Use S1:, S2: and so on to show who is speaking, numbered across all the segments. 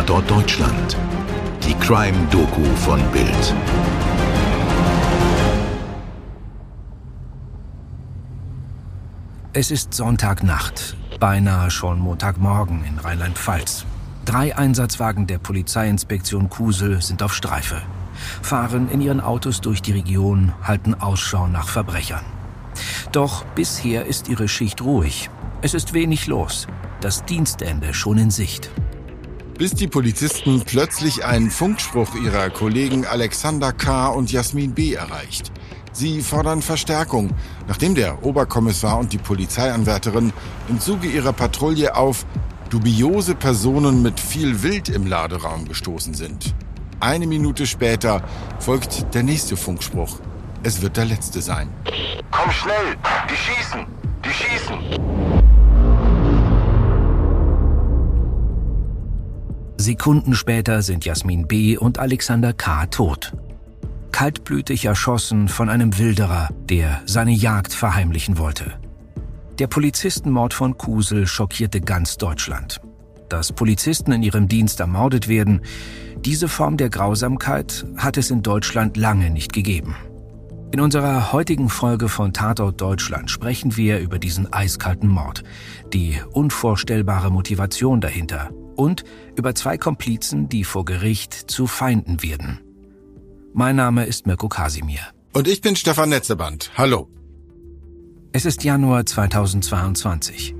S1: Tatort Deutschland. Die Crime-Doku von Bild.
S2: Es ist Sonntagnacht, beinahe schon Montagmorgen in Rheinland-Pfalz. Drei Einsatzwagen der Polizeiinspektion Kusel sind auf Streife, fahren in ihren Autos durch die Region, halten Ausschau nach Verbrechern. Doch bisher ist ihre Schicht ruhig. Es ist wenig los. Das Dienstende schon in Sicht.
S3: Bis die Polizisten plötzlich einen Funkspruch ihrer Kollegen Alexander K. und Jasmin B. erreicht. Sie fordern Verstärkung, nachdem der Oberkommissar und die Polizeianwärterin im Zuge ihrer Patrouille auf dubiose Personen mit viel Wild im Laderaum gestoßen sind. Eine Minute später folgt der nächste Funkspruch. Es wird der letzte sein.
S4: Komm schnell! Die schießen! Die schießen!
S2: Sekunden später sind Jasmin B. und Alexander K. tot. Kaltblütig erschossen von einem Wilderer, der seine Jagd verheimlichen wollte. Der Polizistenmord von Kusel schockierte ganz Deutschland. Dass Polizisten in ihrem Dienst ermordet werden, diese Form der Grausamkeit hat es in Deutschland lange nicht gegeben. In unserer heutigen Folge von Tatort Deutschland sprechen wir über diesen eiskalten Mord, die unvorstellbare Motivation dahinter und über zwei Komplizen, die vor Gericht zu Feinden werden. Mein Name ist Mirko Kasimir.
S3: Und ich bin Stefan Netzeband. Hallo.
S2: Es ist Januar 2022.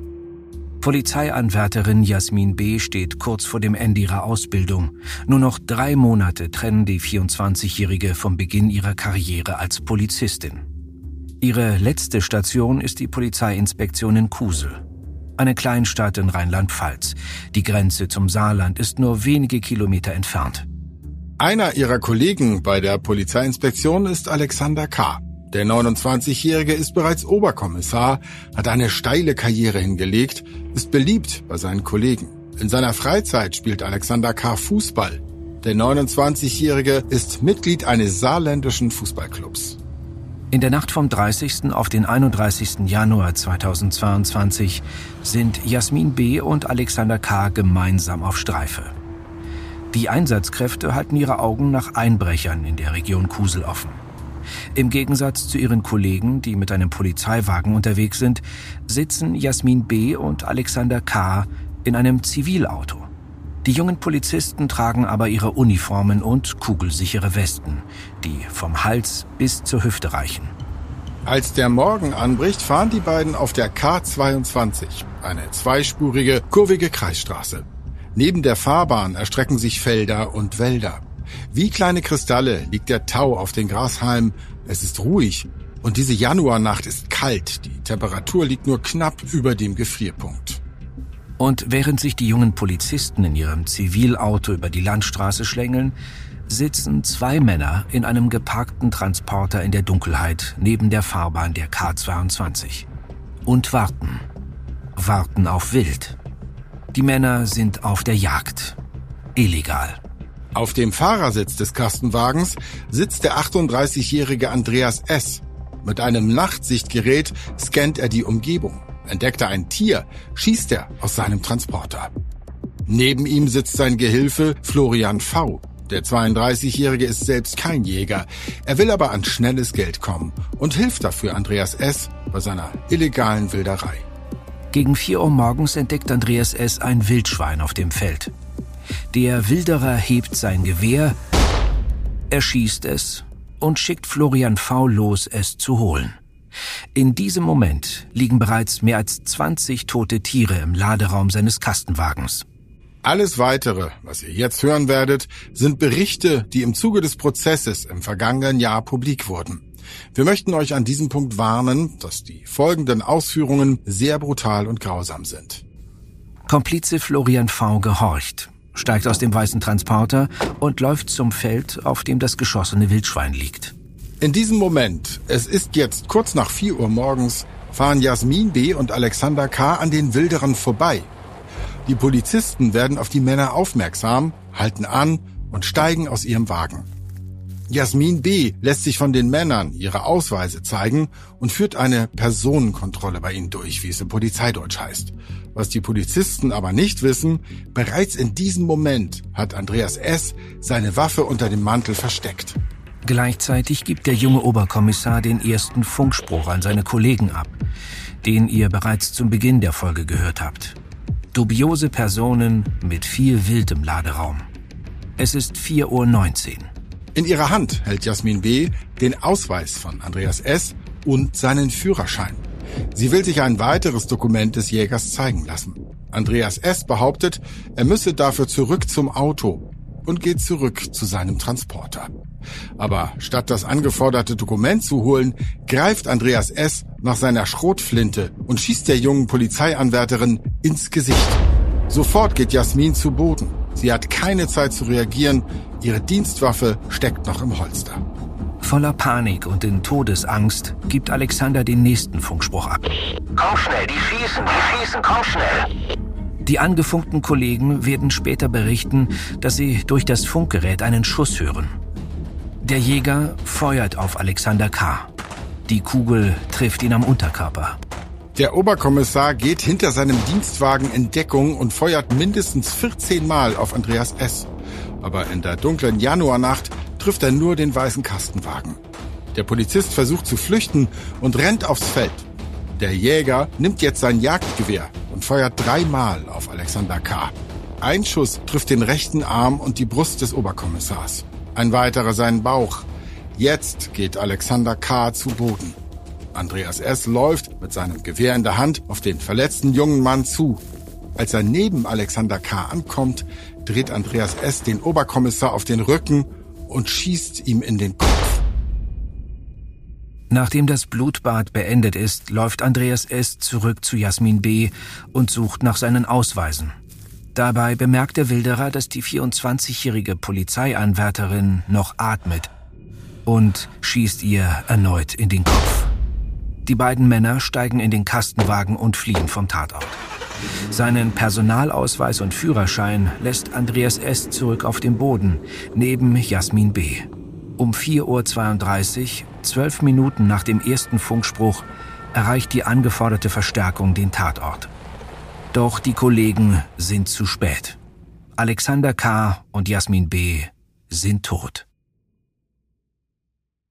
S2: Polizeianwärterin Jasmin B. steht kurz vor dem Ende ihrer Ausbildung. Nur noch drei Monate trennen die 24-Jährige vom Beginn ihrer Karriere als Polizistin. Ihre letzte Station ist die Polizeiinspektion in Kusel, eine Kleinstadt in Rheinland-Pfalz. Die Grenze zum Saarland ist nur wenige Kilometer entfernt.
S3: Einer ihrer Kollegen bei der Polizeiinspektion ist Alexander K. Der 29-Jährige ist bereits Oberkommissar, hat eine steile Karriere hingelegt, ist beliebt bei seinen Kollegen. In seiner Freizeit spielt Alexander K. Fußball. Der 29-Jährige ist Mitglied eines saarländischen Fußballclubs.
S2: In der Nacht vom 30. auf den 31. Januar 2022 sind Jasmin B. und Alexander K. gemeinsam auf Streife. Die Einsatzkräfte halten ihre Augen nach Einbrechern in der Region Kusel offen. Im Gegensatz zu ihren Kollegen, die mit einem Polizeiwagen unterwegs sind, sitzen Jasmin B. und Alexander K. in einem Zivilauto. Die jungen Polizisten tragen aber ihre Uniformen und kugelsichere Westen, die vom Hals bis zur Hüfte reichen.
S3: Als der Morgen anbricht, fahren die beiden auf der K22, eine zweispurige, kurvige Kreisstraße. Neben der Fahrbahn erstrecken sich Felder und Wälder. Wie kleine Kristalle liegt der Tau auf den Grashalmen. Es ist ruhig und diese Januarnacht ist kalt. Die Temperatur liegt nur knapp über dem Gefrierpunkt.
S2: Und während sich die jungen Polizisten in ihrem Zivilauto über die Landstraße schlängeln, sitzen zwei Männer in einem geparkten Transporter in der Dunkelheit neben der Fahrbahn der K22 und warten. Warten auf Wild. Die Männer sind auf der Jagd. Illegal.
S3: Auf dem Fahrersitz des Kastenwagens sitzt der 38-jährige Andreas S. Mit einem Nachtsichtgerät scannt er die Umgebung. Entdeckt er ein Tier, schießt er aus seinem Transporter. Neben ihm sitzt sein Gehilfe Florian V. Der 32-Jährige ist selbst kein Jäger. Er will aber an schnelles Geld kommen und hilft dafür Andreas S. bei seiner illegalen Wilderei.
S2: Gegen 4 Uhr morgens entdeckt Andreas S. ein Wildschwein auf dem Feld. Der Wilderer hebt sein Gewehr, erschießt es und schickt Florian V. los, es zu holen. In diesem Moment liegen bereits mehr als 20 tote Tiere im Laderaum seines Kastenwagens.
S3: Alles weitere, was ihr jetzt hören werdet, sind Berichte, die im Zuge des Prozesses im vergangenen Jahr publik wurden. Wir möchten euch an diesem Punkt warnen, dass die folgenden Ausführungen sehr brutal und grausam sind.
S2: Komplize Florian V. gehorcht steigt aus dem weißen Transporter und läuft zum Feld, auf dem das geschossene Wildschwein liegt.
S3: In diesem Moment, es ist jetzt kurz nach 4 Uhr morgens, fahren Jasmin B. und Alexander K. an den Wilderern vorbei. Die Polizisten werden auf die Männer aufmerksam, halten an und steigen aus ihrem Wagen. Jasmin B. lässt sich von den Männern ihre Ausweise zeigen und führt eine Personenkontrolle bei ihnen durch, wie es im Polizeideutsch heißt. Was die Polizisten aber nicht wissen, bereits in diesem Moment hat Andreas S. seine Waffe unter dem Mantel versteckt.
S2: Gleichzeitig gibt der junge Oberkommissar den ersten Funkspruch an seine Kollegen ab, den ihr bereits zum Beginn der Folge gehört habt. Dubiose Personen mit viel wildem Laderaum. Es ist 4.19 Uhr.
S3: In ihrer Hand hält Jasmin B. den Ausweis von Andreas S. und seinen Führerschein. Sie will sich ein weiteres Dokument des Jägers zeigen lassen. Andreas S. behauptet, er müsse dafür zurück zum Auto und geht zurück zu seinem Transporter. Aber statt das angeforderte Dokument zu holen, greift Andreas S. nach seiner Schrotflinte und schießt der jungen Polizeianwärterin ins Gesicht. Sofort geht Jasmin zu Boden. Sie hat keine Zeit zu reagieren. Ihre Dienstwaffe steckt noch im Holster.
S2: Voller Panik und in Todesangst gibt Alexander den nächsten Funkspruch ab.
S4: Komm schnell, die schießen, die schießen, komm schnell.
S2: Die angefunkten Kollegen werden später berichten, dass sie durch das Funkgerät einen Schuss hören. Der Jäger feuert auf Alexander K. Die Kugel trifft ihn am Unterkörper.
S3: Der Oberkommissar geht hinter seinem Dienstwagen in Deckung und feuert mindestens 14 Mal auf Andreas S. Aber in der dunklen Januarnacht trifft er nur den weißen Kastenwagen. Der Polizist versucht zu flüchten und rennt aufs Feld. Der Jäger nimmt jetzt sein Jagdgewehr und feuert dreimal auf Alexander K. Ein Schuss trifft den rechten Arm und die Brust des Oberkommissars. Ein weiterer seinen Bauch. Jetzt geht Alexander K. zu Boden. Andreas S. läuft mit seinem Gewehr in der Hand auf den verletzten jungen Mann zu. Als er neben Alexander K. ankommt, dreht Andreas S. den Oberkommissar auf den Rücken und schießt ihm in den Kopf.
S2: Nachdem das Blutbad beendet ist, läuft Andreas S. zurück zu Jasmin B. und sucht nach seinen Ausweisen. Dabei bemerkt der Wilderer, dass die 24-jährige Polizeianwärterin noch atmet und schießt ihr erneut in den Kopf. Die beiden Männer steigen in den Kastenwagen und fliehen vom Tatort. Seinen Personalausweis und Führerschein lässt Andreas S. zurück auf dem Boden, neben Jasmin B. Um 4.32 Uhr, zwölf Minuten nach dem ersten Funkspruch, erreicht die angeforderte Verstärkung den Tatort. Doch die Kollegen sind zu spät. Alexander K. und Jasmin B. sind tot.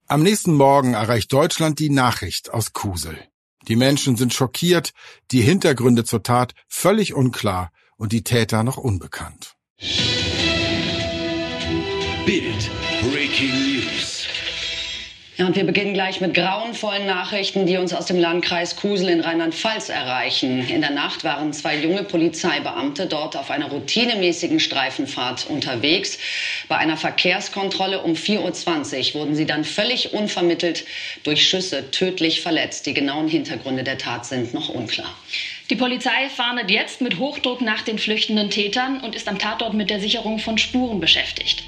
S3: Am nächsten Morgen erreicht Deutschland die Nachricht aus Kusel. Die Menschen sind schockiert, die Hintergründe zur Tat völlig unklar und die Täter noch unbekannt.
S5: Bild Breaking News.
S6: Ja, und wir beginnen gleich mit grauenvollen Nachrichten, die uns aus dem Landkreis Kusel in Rheinland-Pfalz erreichen. In der Nacht waren zwei junge Polizeibeamte dort auf einer routinemäßigen Streifenfahrt unterwegs. Bei einer Verkehrskontrolle um 4.20 Uhr wurden sie dann völlig unvermittelt durch Schüsse tödlich verletzt. Die genauen Hintergründe der Tat sind noch unklar.
S7: Die Polizei fahndet jetzt mit Hochdruck nach den flüchtenden Tätern und ist am Tatort mit der Sicherung von Spuren beschäftigt.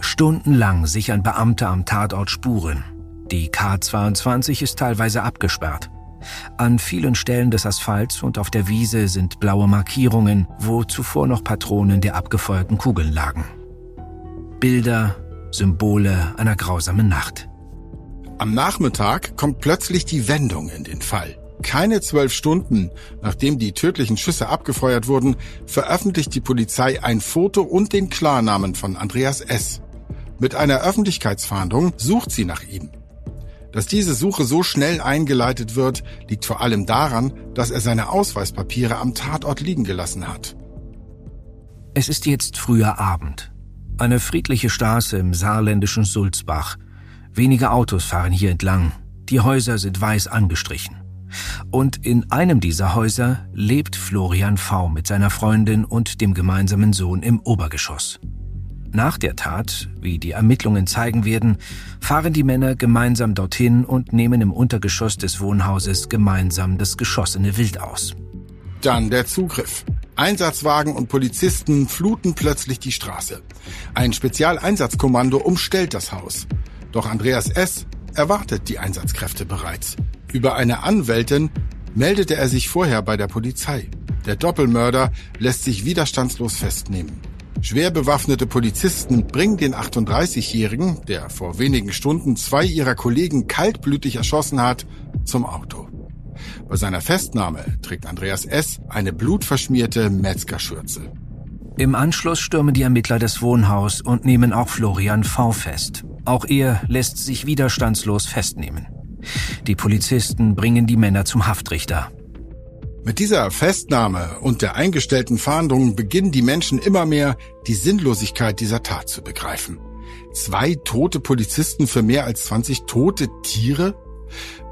S2: Stundenlang sichern Beamte am Tatort Spuren. Die K22 ist teilweise abgesperrt. An vielen Stellen des Asphalts und auf der Wiese sind blaue Markierungen, wo zuvor noch Patronen der abgefeuerten Kugeln lagen. Bilder, Symbole einer grausamen Nacht.
S3: Am Nachmittag kommt plötzlich die Wendung in den Fall. Keine zwölf Stunden, nachdem die tödlichen Schüsse abgefeuert wurden, veröffentlicht die Polizei ein Foto und den Klarnamen von Andreas S. Mit einer Öffentlichkeitsfahndung sucht sie nach ihm. Dass diese Suche so schnell eingeleitet wird, liegt vor allem daran, dass er seine Ausweispapiere am Tatort liegen gelassen hat.
S2: Es ist jetzt früher Abend. Eine friedliche Straße im saarländischen Sulzbach. Wenige Autos fahren hier entlang. Die Häuser sind weiß angestrichen. Und in einem dieser Häuser lebt Florian V. mit seiner Freundin und dem gemeinsamen Sohn im Obergeschoss. Nach der Tat, wie die Ermittlungen zeigen werden, fahren die Männer gemeinsam dorthin und nehmen im Untergeschoss des Wohnhauses gemeinsam das geschossene Wild aus.
S3: Dann der Zugriff. Einsatzwagen und Polizisten fluten plötzlich die Straße. Ein Spezialeinsatzkommando umstellt das Haus. Doch Andreas S. erwartet die Einsatzkräfte bereits. Über eine Anwältin meldete er sich vorher bei der Polizei. Der Doppelmörder lässt sich widerstandslos festnehmen. Schwer bewaffnete Polizisten bringen den 38-Jährigen, der vor wenigen Stunden zwei ihrer Kollegen kaltblütig erschossen hat, zum Auto. Bei seiner Festnahme trägt Andreas S. eine blutverschmierte Metzgerschürze.
S2: Im Anschluss stürmen die Ermittler das Wohnhaus und nehmen auch Florian V. fest. Auch er lässt sich widerstandslos festnehmen. Die Polizisten bringen die Männer zum Haftrichter.
S3: Mit dieser Festnahme und der eingestellten Fahndung beginnen die Menschen immer mehr, die Sinnlosigkeit dieser Tat zu begreifen. Zwei tote Polizisten für mehr als 20 tote Tiere?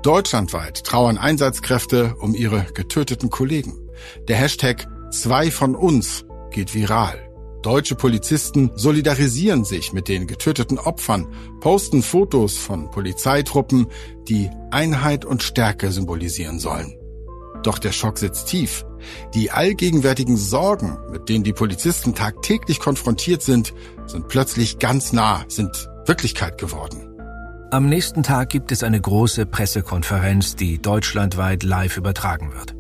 S3: Deutschlandweit trauern Einsatzkräfte um ihre getöteten Kollegen. Der Hashtag Zwei von uns geht viral. Deutsche Polizisten solidarisieren sich mit den getöteten Opfern, posten Fotos von Polizeitruppen, die Einheit und Stärke symbolisieren sollen. Doch der Schock sitzt tief. Die allgegenwärtigen Sorgen, mit denen die Polizisten tagtäglich konfrontiert sind, sind plötzlich ganz nah, sind Wirklichkeit geworden.
S2: Am nächsten Tag gibt es eine große Pressekonferenz, die deutschlandweit live übertragen wird.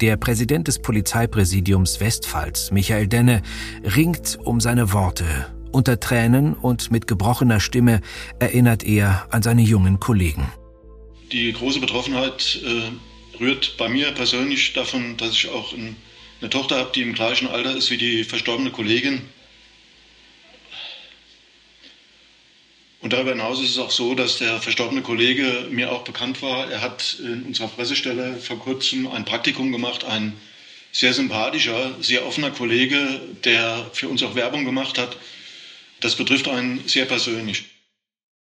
S2: Der Präsident des Polizeipräsidiums Westpfalz, Michael Denne, ringt um seine Worte. Unter Tränen und mit gebrochener Stimme erinnert er an seine jungen Kollegen.
S8: Die große Betroffenheit äh rührt bei mir persönlich davon, dass ich auch eine Tochter habe, die im gleichen Alter ist wie die verstorbene Kollegin. Und darüber hinaus ist es auch so, dass der verstorbene Kollege mir auch bekannt war. Er hat in unserer Pressestelle vor kurzem ein Praktikum gemacht, ein sehr sympathischer, sehr offener Kollege, der für uns auch Werbung gemacht hat. Das betrifft einen sehr persönlich.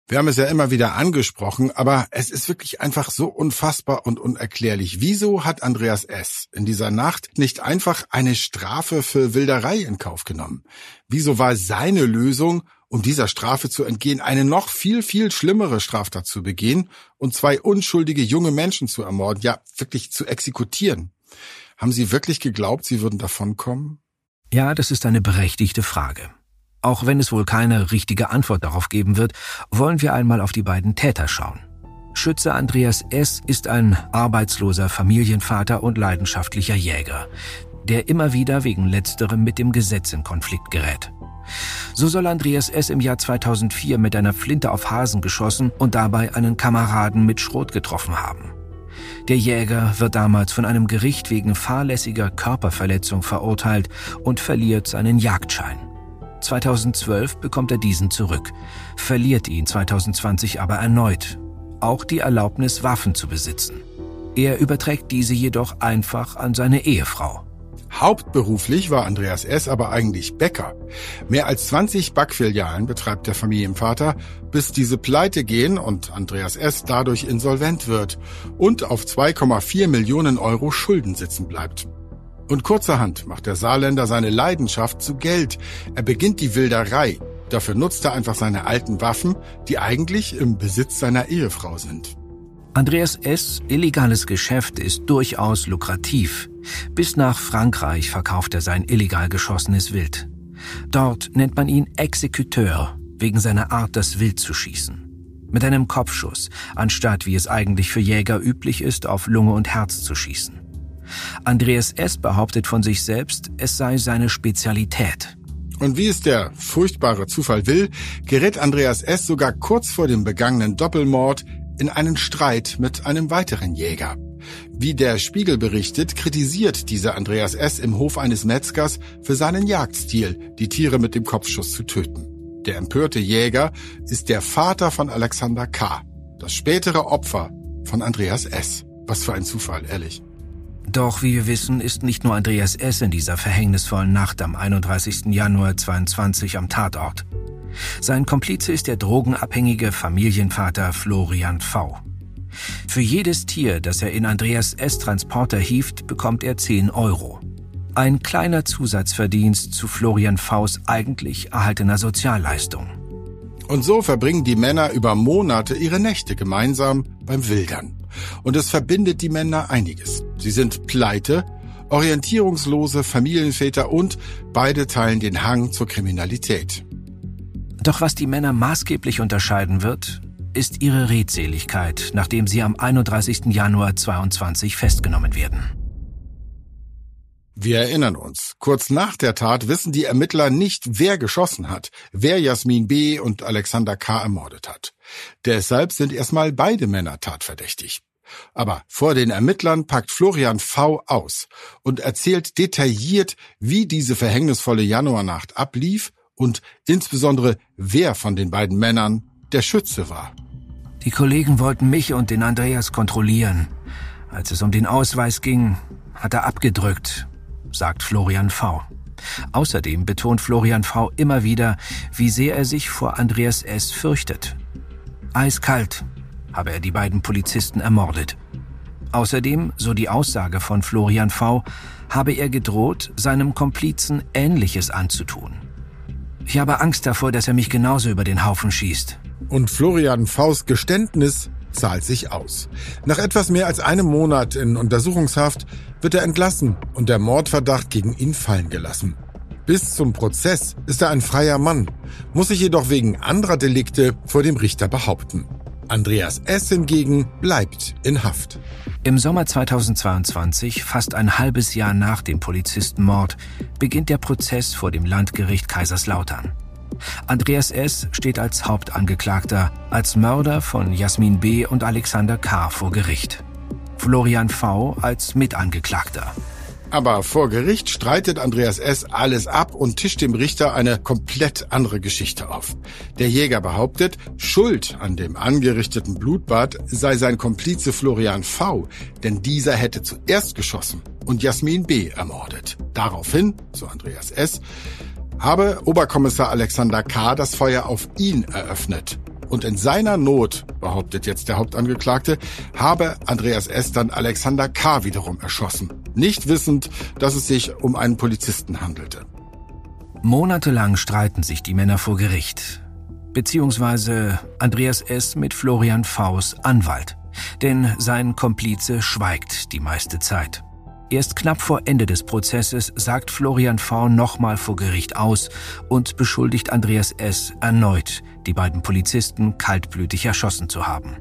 S3: Wir haben es ja immer wieder angesprochen, aber es ist wirklich einfach so unfassbar und unerklärlich. Wieso hat Andreas S. in dieser Nacht nicht einfach eine Strafe für Wilderei in Kauf genommen? Wieso war seine Lösung, um dieser Strafe zu entgehen, eine noch viel, viel schlimmere Straftat zu begehen und zwei unschuldige junge Menschen zu ermorden, ja wirklich zu exekutieren? Haben Sie wirklich geglaubt, Sie würden davonkommen?
S2: Ja, das ist eine berechtigte Frage. Auch wenn es wohl keine richtige Antwort darauf geben wird, wollen wir einmal auf die beiden Täter schauen. Schütze Andreas S. ist ein arbeitsloser Familienvater und leidenschaftlicher Jäger, der immer wieder wegen letzterem mit dem Gesetz in Konflikt gerät. So soll Andreas S. im Jahr 2004 mit einer Flinte auf Hasen geschossen und dabei einen Kameraden mit Schrot getroffen haben. Der Jäger wird damals von einem Gericht wegen fahrlässiger Körperverletzung verurteilt und verliert seinen Jagdschein. 2012 bekommt er diesen zurück, verliert ihn 2020 aber erneut. Auch die Erlaubnis, Waffen zu besitzen. Er überträgt diese jedoch einfach an seine Ehefrau.
S3: Hauptberuflich war Andreas S. aber eigentlich Bäcker. Mehr als 20 Backfilialen betreibt der Familienvater, bis diese pleite gehen und Andreas S. dadurch insolvent wird und auf 2,4 Millionen Euro Schulden sitzen bleibt. Und kurzerhand macht der Saarländer seine Leidenschaft zu Geld. Er beginnt die Wilderei. Dafür nutzt er einfach seine alten Waffen, die eigentlich im Besitz seiner Ehefrau sind.
S2: Andreas S. illegales Geschäft ist durchaus lukrativ. Bis nach Frankreich verkauft er sein illegal geschossenes Wild. Dort nennt man ihn Exekuteur, wegen seiner Art, das Wild zu schießen. Mit einem Kopfschuss, anstatt wie es eigentlich für Jäger üblich ist, auf Lunge und Herz zu schießen. Andreas S. behauptet von sich selbst, es sei seine Spezialität.
S3: Und wie es der furchtbare Zufall will, gerät Andreas S. sogar kurz vor dem begangenen Doppelmord in einen Streit mit einem weiteren Jäger. Wie der Spiegel berichtet, kritisiert dieser Andreas S. im Hof eines Metzgers für seinen Jagdstil, die Tiere mit dem Kopfschuss zu töten. Der empörte Jäger ist der Vater von Alexander K., das spätere Opfer von Andreas S. Was für ein Zufall, ehrlich.
S2: Doch wie wir wissen, ist nicht nur Andreas S. in dieser verhängnisvollen Nacht am 31. Januar 22 am Tatort. Sein Komplize ist der drogenabhängige Familienvater Florian V. Für jedes Tier, das er in Andreas S. Transporter hieft, bekommt er 10 Euro. Ein kleiner Zusatzverdienst zu Florian Vs eigentlich erhaltener Sozialleistung.
S3: Und so verbringen die Männer über Monate ihre Nächte gemeinsam beim Wildern. Und es verbindet die Männer einiges. Sie sind pleite, orientierungslose Familienväter und beide teilen den Hang zur Kriminalität.
S2: Doch was die Männer maßgeblich unterscheiden wird, ist ihre Redseligkeit, nachdem sie am 31. Januar 22 festgenommen werden.
S3: Wir erinnern uns, kurz nach der Tat wissen die Ermittler nicht, wer geschossen hat, wer Jasmin B. und Alexander K. ermordet hat. Deshalb sind erstmal beide Männer tatverdächtig. Aber vor den Ermittlern packt Florian V. aus und erzählt detailliert, wie diese verhängnisvolle Januarnacht ablief und insbesondere, wer von den beiden Männern der Schütze war.
S2: Die Kollegen wollten mich und den Andreas kontrollieren. Als es um den Ausweis ging, hat er abgedrückt, sagt Florian V. Außerdem betont Florian V. immer wieder, wie sehr er sich vor Andreas S. fürchtet. Eiskalt habe er die beiden Polizisten ermordet. Außerdem, so die Aussage von Florian V., habe er gedroht, seinem Komplizen Ähnliches anzutun. Ich habe Angst davor, dass er mich genauso über den Haufen schießt.
S3: Und Florian Vs Geständnis zahlt sich aus. Nach etwas mehr als einem Monat in Untersuchungshaft wird er entlassen und der Mordverdacht gegen ihn fallen gelassen. Bis zum Prozess ist er ein freier Mann, muss sich jedoch wegen anderer Delikte vor dem Richter behaupten. Andreas S. hingegen bleibt in Haft.
S2: Im Sommer 2022, fast ein halbes Jahr nach dem Polizistenmord, beginnt der Prozess vor dem Landgericht Kaiserslautern. Andreas S. steht als Hauptangeklagter, als Mörder von Jasmin B. und Alexander K. vor Gericht. Florian V. als Mitangeklagter.
S3: Aber vor Gericht streitet Andreas S. alles ab und tischt dem Richter eine komplett andere Geschichte auf. Der Jäger behauptet, Schuld an dem angerichteten Blutbad sei sein Komplize Florian V., denn dieser hätte zuerst geschossen und Jasmin B. ermordet. Daraufhin, so Andreas S., habe Oberkommissar Alexander K. das Feuer auf ihn eröffnet. Und in seiner Not, behauptet jetzt der Hauptangeklagte, habe Andreas S. dann Alexander K. wiederum erschossen. Nicht wissend, dass es sich um einen Polizisten handelte.
S2: Monatelang streiten sich die Männer vor Gericht. Beziehungsweise Andreas S. mit Florian Vs Anwalt. Denn sein Komplize schweigt die meiste Zeit. Erst knapp vor Ende des Prozesses sagt Florian V. nochmal vor Gericht aus und beschuldigt Andreas S. erneut, die beiden Polizisten kaltblütig erschossen zu haben.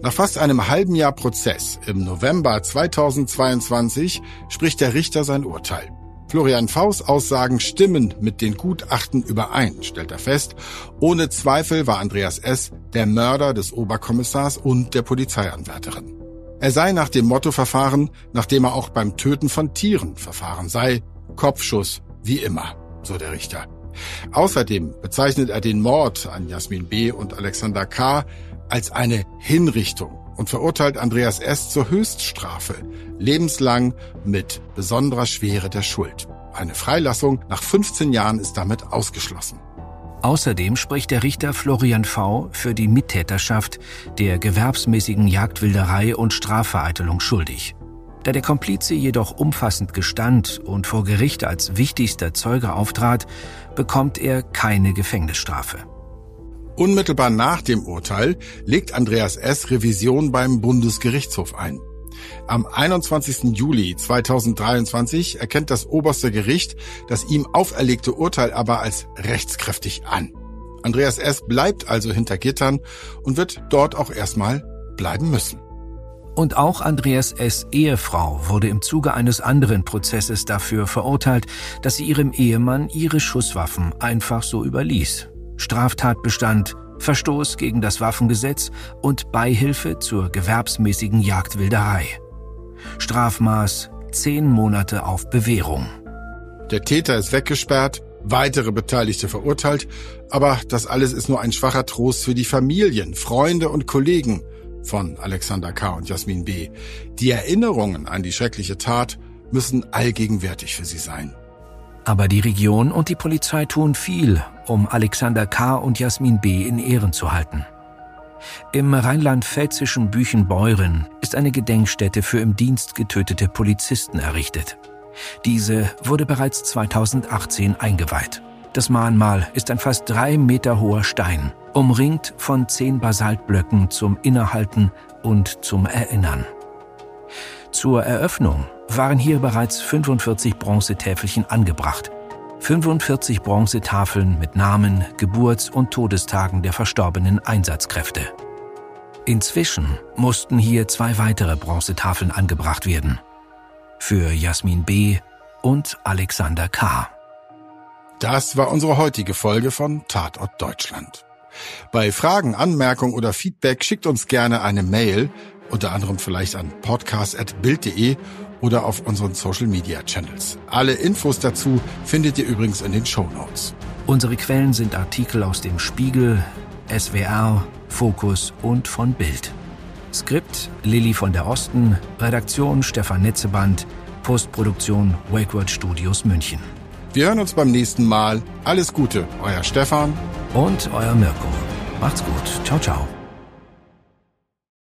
S3: Nach fast einem halben Jahr Prozess im November 2022 spricht der Richter sein Urteil. Florian Vs Aussagen stimmen mit den Gutachten überein, stellt er fest. Ohne Zweifel war Andreas S. der Mörder des Oberkommissars und der Polizeianwärterin. Er sei nach dem Motto verfahren, nachdem er auch beim Töten von Tieren verfahren sei. Kopfschuss, wie immer, so der Richter. Außerdem bezeichnet er den Mord an Jasmin B. und Alexander K. als eine Hinrichtung und verurteilt Andreas S. zur Höchststrafe, lebenslang mit besonderer Schwere der Schuld. Eine Freilassung nach 15 Jahren ist damit ausgeschlossen.
S2: Außerdem spricht der Richter Florian V. für die Mittäterschaft der gewerbsmäßigen Jagdwilderei und Strafvereitelung schuldig. Da der Komplize jedoch umfassend gestand und vor Gericht als wichtigster Zeuge auftrat, bekommt er keine Gefängnisstrafe.
S3: Unmittelbar nach dem Urteil legt Andreas S. Revision beim Bundesgerichtshof ein. Am 21. Juli 2023 erkennt das oberste Gericht das ihm auferlegte Urteil aber als rechtskräftig an. Andreas S. bleibt also hinter Gittern und wird dort auch erstmal bleiben müssen.
S2: Und auch Andreas S. Ehefrau wurde im Zuge eines anderen Prozesses dafür verurteilt, dass sie ihrem Ehemann ihre Schusswaffen einfach so überließ. Straftatbestand Verstoß gegen das Waffengesetz und Beihilfe zur gewerbsmäßigen Jagdwilderei. Strafmaß zehn Monate auf Bewährung.
S3: Der Täter ist weggesperrt, weitere Beteiligte verurteilt, aber das alles ist nur ein schwacher Trost für die Familien, Freunde und Kollegen von Alexander K. und Jasmin B. Die Erinnerungen an die schreckliche Tat müssen allgegenwärtig für sie sein.
S2: Aber die Region und die Polizei tun viel, um Alexander K. und Jasmin B. in Ehren zu halten. Im rheinland-pfälzischen Büchenbeuren ist eine Gedenkstätte für im Dienst getötete Polizisten errichtet. Diese wurde bereits 2018 eingeweiht. Das Mahnmal ist ein fast drei Meter hoher Stein, umringt von zehn Basaltblöcken zum Innehalten und zum Erinnern. Zur Eröffnung waren hier bereits 45 Bronzetäfelchen angebracht. 45 Bronzetafeln mit Namen, Geburts- und Todestagen der verstorbenen Einsatzkräfte. Inzwischen mussten hier zwei weitere Bronzetafeln angebracht werden. Für Jasmin B. und Alexander K.
S3: Das war unsere heutige Folge von Tatort Deutschland. Bei Fragen, Anmerkungen oder Feedback schickt uns gerne eine Mail, unter anderem vielleicht an podcast.bild.de oder auf unseren Social Media Channels. Alle Infos dazu findet ihr übrigens in den Show Notes.
S2: Unsere Quellen sind Artikel aus dem Spiegel, SWR, Fokus und von Bild. Skript Lilly von der Osten, Redaktion Stefan Netzeband, Postproduktion Wakeword Studios München.
S3: Wir hören uns beim nächsten Mal. Alles Gute, euer Stefan
S2: und euer Mirko. Macht's gut. Ciao, ciao.